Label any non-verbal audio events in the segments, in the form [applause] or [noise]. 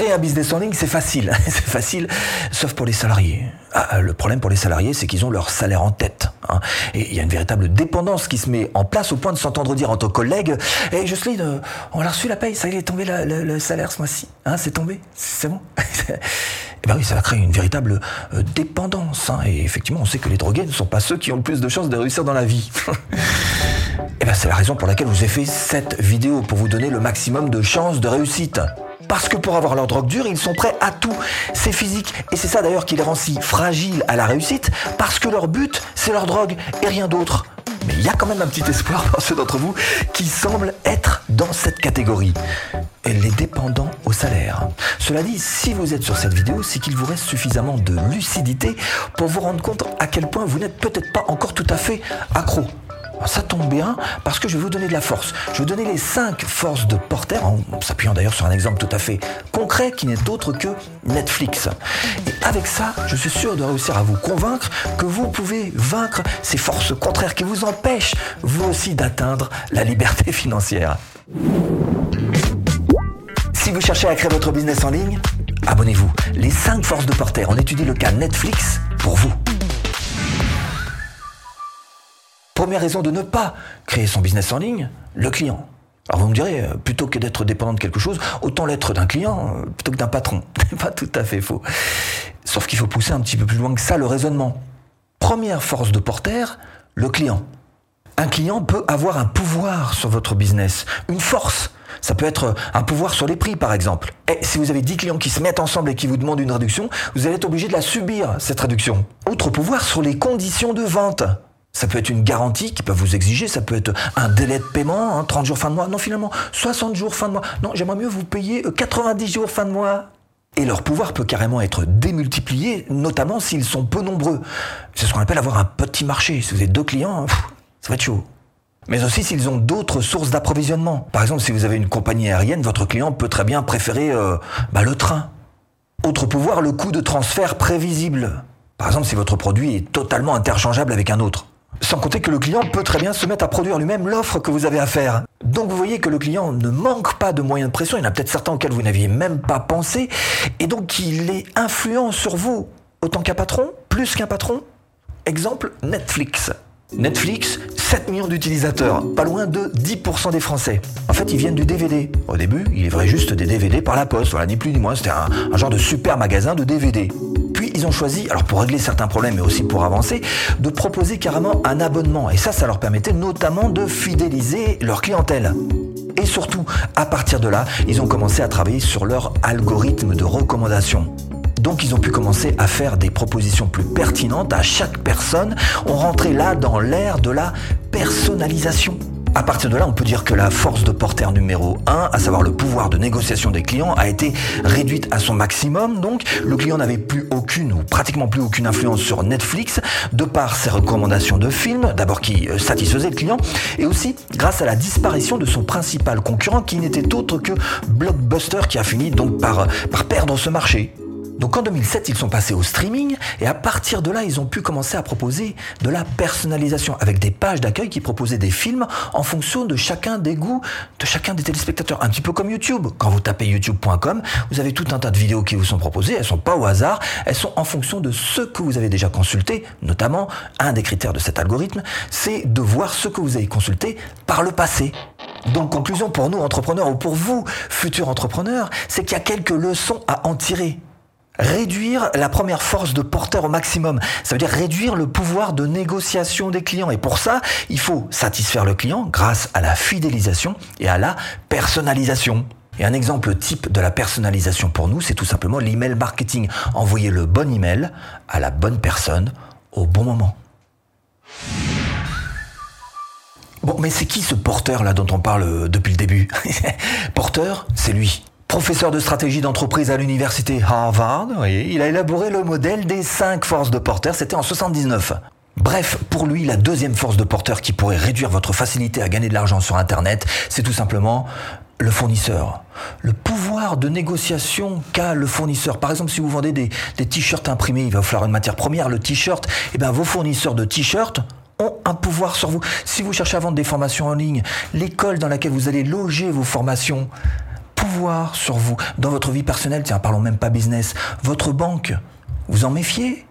Créer un business en ligne, c'est facile. [laughs] c'est facile, sauf pour les salariés. Ah, le problème pour les salariés, c'est qu'ils ont leur salaire en tête. Hein. Et il y a une véritable dépendance qui se met en place au point de s'entendre dire entre collègues Hé hey, Jocelyne, euh, on a reçu la paye, ça y est, est tombé le salaire ce mois-ci. Hein, c'est tombé C'est bon [laughs] Eh bien oui, ça va créer une véritable euh, dépendance. Hein. Et effectivement, on sait que les drogués ne sont pas ceux qui ont le plus de chances de réussir dans la vie. [laughs] Eh bien, c'est la raison pour laquelle je vous ai fait cette vidéo, pour vous donner le maximum de chances de réussite. Parce que pour avoir leur drogue dure, ils sont prêts à tout. C'est physique. Et c'est ça d'ailleurs qui les rend si fragiles à la réussite, parce que leur but, c'est leur drogue et rien d'autre. Mais il y a quand même un petit espoir pour ceux d'entre vous qui semblent être dans cette catégorie. Les dépendants au salaire. Cela dit, si vous êtes sur cette vidéo, c'est qu'il vous reste suffisamment de lucidité pour vous rendre compte à quel point vous n'êtes peut-être pas encore tout à fait accro ça tombe bien parce que je vais vous donner de la force. Je vais vous donner les 5 forces de Porter, en s'appuyant d'ailleurs sur un exemple tout à fait concret qui n'est autre que Netflix. Et avec ça, je suis sûr de réussir à vous convaincre que vous pouvez vaincre ces forces contraires qui vous empêchent, vous aussi, d'atteindre la liberté [laughs] financière. Si vous cherchez à créer votre business en ligne, abonnez-vous. Les 5 forces de Porter, on étudie le cas Netflix pour vous. Première raison de ne pas créer son business en ligne, le client. Alors vous me direz, euh, plutôt que d'être dépendant de quelque chose, autant l'être d'un client euh, plutôt que d'un patron. [laughs] pas tout à fait faux. Sauf qu'il faut pousser un petit peu plus loin que ça le raisonnement. Première force de porter, le client. Un client peut avoir un pouvoir sur votre business, une force. Ça peut être un pouvoir sur les prix, par exemple. Et si vous avez 10 clients qui se mettent ensemble et qui vous demandent une réduction, vous allez être obligé de la subir, cette réduction. Autre pouvoir sur les conditions de vente. Ça peut être une garantie qu'ils peuvent vous exiger, ça peut être un délai de paiement, 30 hein, jours fin de mois. Non, finalement, 60 jours fin de mois. Non, j'aimerais mieux vous payer 90 euh, jours fin de mois. Et leur pouvoir peut carrément être démultiplié, notamment s'ils sont peu nombreux. C'est ce qu'on appelle avoir un petit marché. Si vous êtes deux clients, ça va être chaud. Mais aussi s'ils ont d'autres sources d'approvisionnement. Par exemple, si vous avez une compagnie aérienne, votre client peut très bien préférer euh, bah, le train. Autre pouvoir, le coût de transfert prévisible. Par exemple, si votre produit est totalement interchangeable avec un autre. Sans compter que le client peut très bien se mettre à produire lui-même l'offre que vous avez à faire. Donc vous voyez que le client ne manque pas de moyens de pression, il y en a peut-être certains auxquels vous n'aviez même pas pensé, et donc il est influent sur vous, autant qu'un patron, plus qu'un patron. Exemple, Netflix. Netflix, 7 millions d'utilisateurs, pas loin de 10% des Français. En fait, ils viennent du DVD. Au début, il livrait juste des DVD par la poste, voilà, ni plus ni moins, c'était un, un genre de super magasin de DVD ils ont choisi, alors pour régler certains problèmes mais aussi pour avancer, de proposer carrément un abonnement. Et ça, ça leur permettait notamment de fidéliser leur clientèle. Et surtout, à partir de là, ils ont commencé à travailler sur leur algorithme de recommandation. Donc ils ont pu commencer à faire des propositions plus pertinentes à chaque personne. On rentrait là dans l'ère de la personnalisation. À partir de là, on peut dire que la force de porter numéro 1, à savoir le pouvoir de négociation des clients, a été réduite à son maximum. Donc, le client n'avait plus aucune ou pratiquement plus aucune influence sur Netflix, de par ses recommandations de films, d'abord qui euh, satisfaisaient le client, et aussi grâce à la disparition de son principal concurrent qui n'était autre que Blockbuster qui a fini donc par, par perdre ce marché. Donc en 2007, ils sont passés au streaming et à partir de là, ils ont pu commencer à proposer de la personnalisation avec des pages d'accueil qui proposaient des films en fonction de chacun des goûts de chacun des téléspectateurs. Un petit peu comme YouTube. Quand vous tapez youtube.com, vous avez tout un tas de vidéos qui vous sont proposées. Elles sont pas au hasard. Elles sont en fonction de ce que vous avez déjà consulté. Notamment, un des critères de cet algorithme, c'est de voir ce que vous avez consulté par le passé. Donc, conclusion pour nous, entrepreneurs, ou pour vous, futurs entrepreneurs, c'est qu'il y a quelques leçons à en tirer réduire la première force de porteur au maximum. Ça veut dire réduire le pouvoir de négociation des clients. Et pour ça, il faut satisfaire le client grâce à la fidélisation et à la personnalisation. Et un exemple type de la personnalisation pour nous, c'est tout simplement l'email marketing. Envoyer le bon email à la bonne personne au bon moment. Bon, mais c'est qui ce porteur là dont on parle depuis le début? [laughs] Porteur, c'est lui professeur de stratégie d'entreprise à l'université Harvard, il a élaboré le modèle des cinq forces de porteur, c'était en 79. Bref, pour lui, la deuxième force de porteur qui pourrait réduire votre facilité à gagner de l'argent sur Internet, c'est tout simplement le fournisseur. Le pouvoir de négociation qu'a le fournisseur. Par exemple, si vous vendez des, t-shirts imprimés, il va vous falloir une matière première, le t-shirt, eh bien vos fournisseurs de t-shirts ont un pouvoir sur vous. Si vous cherchez à vendre des formations en ligne, l'école dans laquelle vous allez loger vos formations, pouvoir sur vous dans votre vie personnelle, tiens, parlons même pas business, votre banque, vous en méfiez?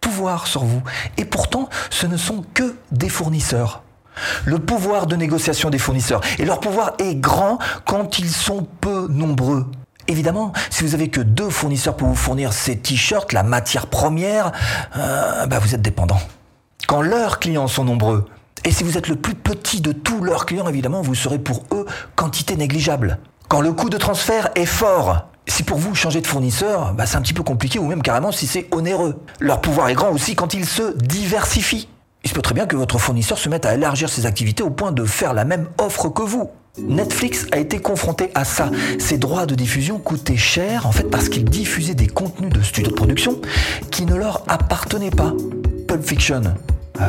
Pouvoir sur vous. Et pourtant, ce ne sont que des fournisseurs. Le pouvoir de négociation des fournisseurs. Et leur pouvoir est grand quand ils sont peu nombreux. Évidemment, si vous avez que deux fournisseurs pour vous fournir ces t-shirts, la matière première, euh, bah vous êtes dépendant. Quand leurs clients sont nombreux, et si vous êtes le plus petit de tous leurs clients, évidemment, vous serez pour eux quantité négligeable. Quand le coût de transfert est fort, si pour vous changer de fournisseur, bah c'est un petit peu compliqué ou même carrément si c'est onéreux. Leur pouvoir est grand aussi quand ils se diversifient. Il se peut très bien que votre fournisseur se mette à élargir ses activités au point de faire la même offre que vous. Netflix a été confronté à ça. Ses droits de diffusion coûtaient cher en fait parce qu'ils diffusaient des contenus de studios de production qui ne leur appartenaient pas. Pulp Fiction,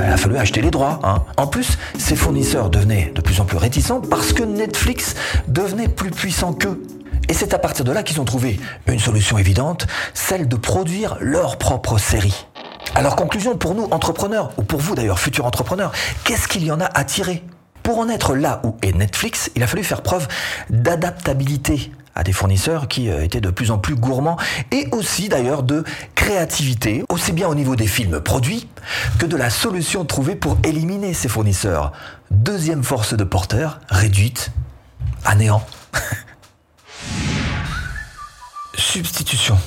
il a fallu acheter les droits. Hein. En plus, ces fournisseurs devenaient de plus en plus réticents parce que Netflix devenait plus puissant qu'eux. Et c'est à partir de là qu'ils ont trouvé une solution évidente, celle de produire leur propre série. Alors conclusion pour nous entrepreneurs, ou pour vous d'ailleurs futurs entrepreneurs, qu'est-ce qu'il y en a à tirer? Pour en être là où est Netflix, il a fallu faire preuve d'adaptabilité à des fournisseurs qui euh, étaient de plus en plus gourmands et aussi d'ailleurs de créativité, aussi bien au niveau des films produits que de la solution trouvée pour éliminer ces fournisseurs. Deuxième force de porteur, réduite à néant. [laughs] Substitution.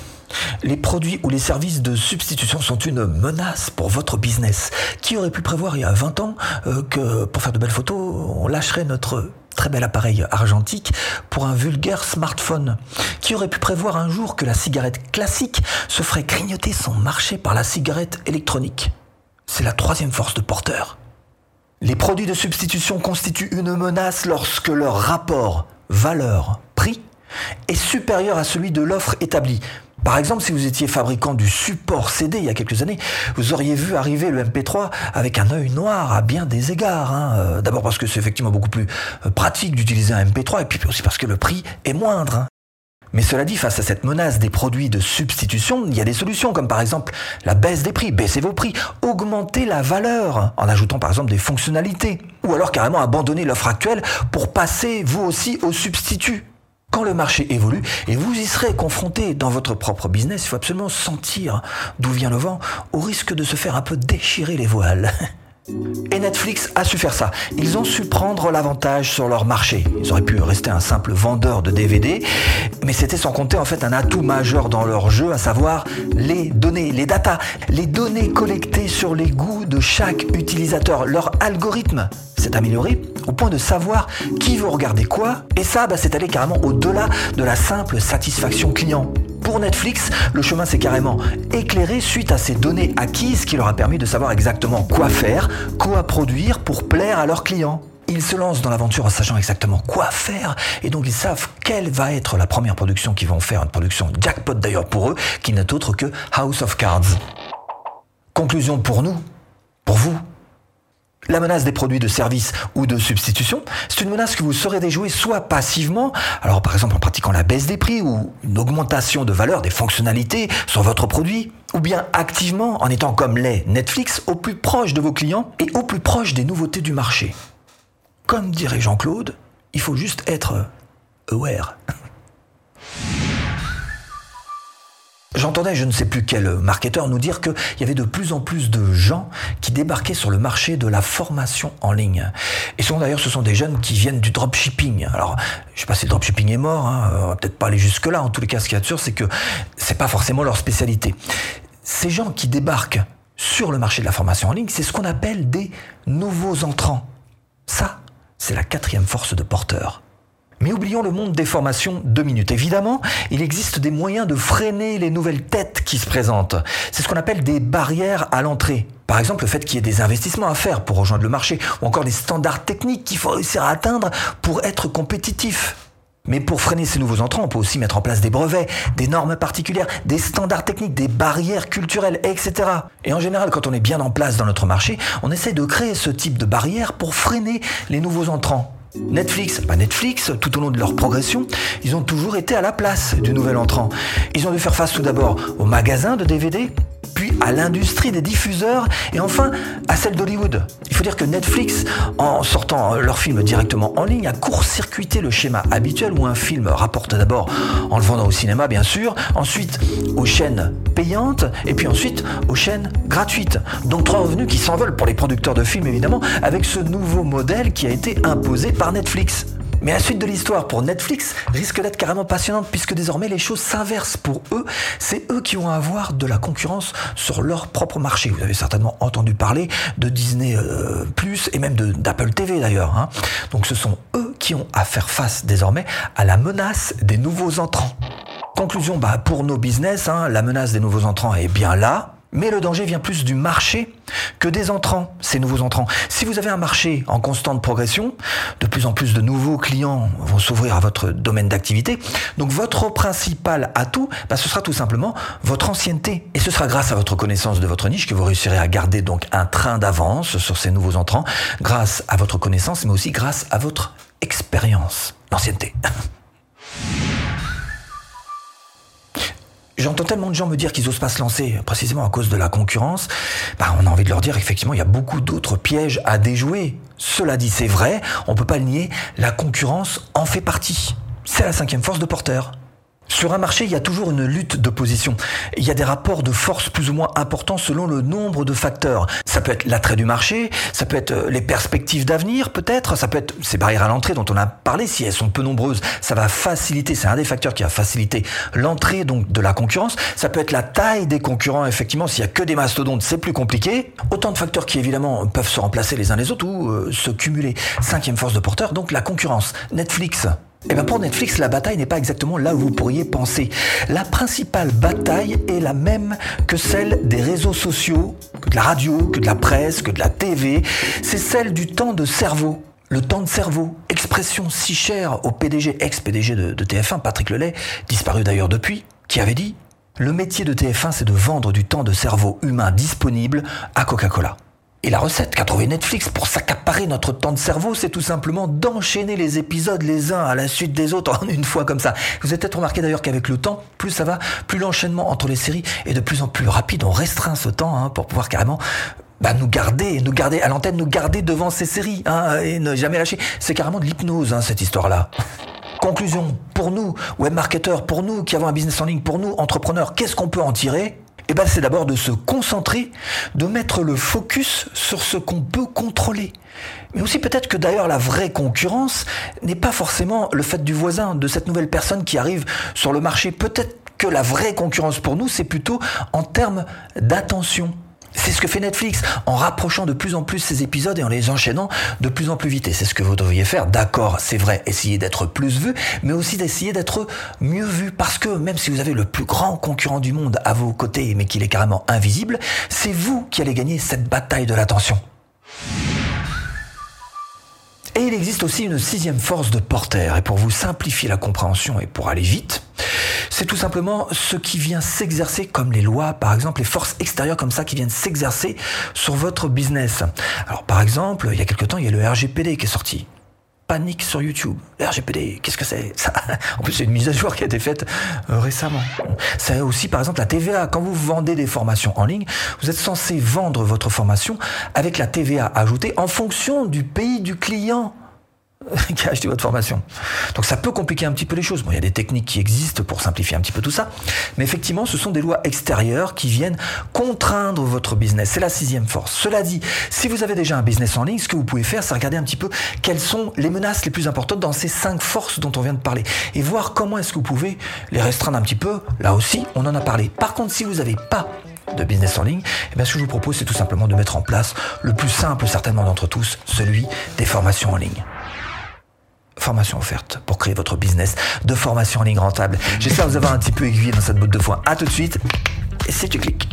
Les produits ou les services de substitution sont une menace pour votre business. Qui aurait pu prévoir il y a 20 ans euh, que pour faire de belles photos, on lâcherait notre très bel appareil argentique pour un vulgaire smartphone. Qui aurait pu prévoir un jour que la cigarette classique se ferait grignoter son marché par la cigarette électronique C'est la troisième force de porteur. Les produits de substitution constituent une menace lorsque leur rapport valeur-prix est supérieur à celui de l'offre établie. Par exemple, si vous étiez fabricant du support CD il y a quelques années, vous auriez vu arriver le MP3 avec un œil noir à bien des égards. Hein. Euh, d'abord parce que c'est effectivement beaucoup plus euh, pratique d'utiliser un MP3 et puis aussi parce que le prix est moindre. Hein. Mais cela dit, face à cette menace des produits de substitution, il y a des solutions comme par exemple la baisse des prix, baisser vos prix, augmenter la valeur en ajoutant par exemple des fonctionnalités, ou alors carrément abandonner l'offre actuelle pour passer vous aussi au substitut. Quand le marché évolue et vous y serez confronté dans votre propre business, il faut absolument sentir d'où vient le vent au risque de se faire un peu déchirer les voiles. [laughs] Et Netflix a su faire ça. Ils ont su prendre l'avantage sur leur marché. Ils auraient pu rester un simple vendeur de DVD, mais c'était sans compter en fait un atout majeur dans leur jeu, à savoir les données, les datas, les données collectées sur les goûts de chaque utilisateur, leur algorithme s'est amélioré au point de savoir qui veut regarder quoi, et ça, bah, c'est allé carrément au-delà de la simple satisfaction client. Pour Netflix, le chemin s'est carrément éclairé suite à ces données acquises qui leur a permis de savoir exactement quoi faire, quoi produire pour plaire à leurs clients. Ils se lancent dans l'aventure en sachant exactement quoi faire et donc ils savent quelle va être la première production qu'ils vont faire, une production jackpot d'ailleurs pour eux, qui n'est autre que House of Cards. Conclusion pour nous, pour vous, la menace des produits de service ou de substitution, c'est une menace que vous saurez déjouer soit passivement, alors par exemple en pratiquant la baisse des prix ou une augmentation de valeur des fonctionnalités sur votre produit, ou bien activement en étant comme les Netflix au plus proche de vos clients et au plus proche des nouveautés du marché. Comme dirait Jean-Claude, il faut juste être aware. [laughs] J'entendais je ne sais plus quel marketeur nous dire qu'il y avait de plus en plus de gens qui débarquaient sur le marché de la formation en ligne. Et souvent d'ailleurs ce sont des jeunes qui viennent du dropshipping. Alors je sais pas si le dropshipping est mort, hein, on va peut-être pas aller jusque là. En tous les cas ce qu'il y a de sûr c'est que c'est pas forcément leur spécialité. Ces gens qui débarquent sur le marché de la formation en ligne, c'est ce qu'on appelle des nouveaux entrants. Ça, c'est la quatrième force de porteur. Mais oublions le monde des formations deux minutes. Évidemment, il existe des moyens de freiner les nouvelles têtes qui se présentent. C'est ce qu'on appelle des barrières à l'entrée. Par exemple, le fait qu'il y ait des investissements à faire pour rejoindre le marché, ou encore des standards techniques qu'il faut réussir à atteindre pour être compétitif. Mais pour freiner ces nouveaux entrants, on peut aussi mettre en place des brevets, des normes particulières, des standards techniques, des barrières culturelles, etc. Et en général, quand on est bien en place dans notre marché, on essaie de créer ce type de barrières pour freiner les nouveaux entrants. Netflix, pas Netflix, tout au long de leur progression, ils ont toujours été à la place du nouvel entrant. Ils ont dû faire face tout d'abord aux magasins de DVD, puis à l'industrie des diffuseurs et enfin à celle d'Hollywood. Il faut dire que Netflix, en sortant leur film directement en ligne, a court-circuité le schéma habituel où un film rapporte d'abord en le vendant au cinéma bien sûr, ensuite aux chaînes payantes et puis ensuite aux chaînes gratuites. Donc trois revenus qui s'envolent pour les producteurs de films évidemment avec ce nouveau modèle qui a été imposé par Netflix. Mais la suite de l'histoire pour Netflix risque d'être carrément passionnante puisque désormais les choses s'inversent pour eux. C'est eux qui vont avoir de la concurrence sur leur propre marché. Vous avez certainement entendu parler de Disney euh, et même d'Apple TV d'ailleurs. Hein. Donc ce sont eux qui ont à faire face désormais à la menace des nouveaux entrants. Conclusion, bah, pour nos business, hein, la menace des nouveaux entrants est bien là. Mais le danger vient plus du marché que des entrants, ces nouveaux entrants. Si vous avez un marché en constante progression, de plus en plus de nouveaux clients vont s'ouvrir à votre domaine d'activité. Donc votre principal atout, bah, ce sera tout simplement votre ancienneté. Et ce sera grâce à votre connaissance de votre niche que vous réussirez à garder donc un train d'avance sur ces nouveaux entrants, grâce à votre connaissance, mais aussi grâce à votre expérience, l'ancienneté. [laughs] J'entends tellement de gens me dire qu'ils osent pas se lancer, précisément à cause de la concurrence. Bah, on a envie de leur dire effectivement, il y a beaucoup d'autres pièges à déjouer. Cela dit, c'est vrai, on peut pas le nier, la concurrence en fait partie. C'est la cinquième force de Porter. Sur un marché, il y a toujours une lutte de position. Il y a des rapports de force plus ou moins importants selon le nombre de facteurs. Ça peut être l'attrait du marché, ça peut être euh, les perspectives d'avenir peut-être, ça peut être ces barrières à l'entrée dont on a parlé, si elles sont peu nombreuses, ça va faciliter, c'est un des facteurs qui va faciliter l'entrée donc de la concurrence. Ça peut être la taille des concurrents, effectivement, s'il y a que des mastodontes, c'est plus compliqué. Autant de facteurs qui évidemment peuvent se remplacer les uns les autres ou euh, se cumuler. Cinquième force de porteur, donc la concurrence. Netflix, eh bien pour Netflix, la bataille n'est pas exactement là où vous pourriez penser. La principale bataille est la même que celle des réseaux sociaux, que de la radio, que de la presse, que de la TV. C'est celle du temps de cerveau. Le temps de cerveau, expression si chère au PDG, ex-PDG de, de TF1, Patrick Lelay, disparu d'ailleurs depuis, qui avait dit Le métier de TF1, c'est de vendre du temps de cerveau humain disponible à Coca-Cola. Et la recette qu'a trouvé Netflix pour s'accaparer notre temps de cerveau, c'est tout simplement d'enchaîner les épisodes les uns à la suite des autres [laughs] en une fois comme ça. Vous avez peut-être remarqué d'ailleurs qu'avec le temps, plus ça va, plus l'enchaînement entre les séries est de plus en plus rapide. On restreint ce temps hein, pour pouvoir carrément bah, nous garder, nous garder à l'antenne, nous garder devant ces séries hein, et ne jamais lâcher. C'est carrément de l'hypnose hein, cette histoire-là. Conclusion, pour nous, webmarketeurs, pour nous qui avons un business en ligne, pour nous, entrepreneurs, qu'est-ce qu'on peut en tirer? Eh ben, c'est d'abord de se concentrer, de mettre le focus sur ce qu'on peut contrôler. Mais aussi peut-être que d'ailleurs la vraie concurrence n'est pas forcément le fait du voisin, de cette nouvelle personne qui arrive sur le marché. Peut-être que la vraie concurrence pour nous, c'est plutôt en termes d'attention. C'est ce que fait Netflix en rapprochant de plus en plus ces épisodes et en les enchaînant de plus en plus vite. Et c'est ce que vous devriez faire. D'accord, c'est vrai, essayer d'être plus vu, mais aussi d'essayer d'être mieux vu. Parce que même si vous avez le plus grand concurrent du monde à vos côtés, mais qu'il est carrément invisible, c'est vous qui allez gagner cette bataille de l'attention. Et il existe aussi une sixième force de Porter. Et pour vous simplifier la compréhension et pour aller vite, c'est tout simplement ce qui vient s'exercer comme les lois, par exemple, les forces extérieures comme ça qui viennent s'exercer sur votre business. Alors par exemple, il y a quelque temps, il y a le RGPD qui est sorti panique sur YouTube. RGPD, qu'est-ce que c'est [laughs] En plus, c'est une mise à jour qui a été faite euh, récemment. C'est aussi, par exemple, la TVA. Quand vous vendez des formations en ligne, vous êtes censé vendre votre formation avec la TVA ajoutée en fonction du pays du client. [laughs] qui a acheté votre formation. Donc ça peut compliquer un petit peu les choses. Bon, il y a des techniques qui existent pour simplifier un petit peu tout ça, mais effectivement, ce sont des lois extérieures qui viennent contraindre votre business. C'est la sixième force. Cela dit, si vous avez déjà un business en ligne, ce que vous pouvez faire, c'est regarder un petit peu quelles sont les menaces les plus importantes dans ces cinq forces dont on vient de parler et voir comment est-ce que vous pouvez les restreindre un petit peu. Là aussi, on en a parlé. Par contre, si vous n'avez pas de business en ligne, eh bien, ce que je vous propose, c'est tout simplement de mettre en place le plus simple certainement d'entre tous, celui des formations en ligne formation offerte pour créer votre business de formation en ligne rentable. J'espère vous avoir un petit peu aiguillé dans cette botte de foin. À tout de suite. Et si tu cliques.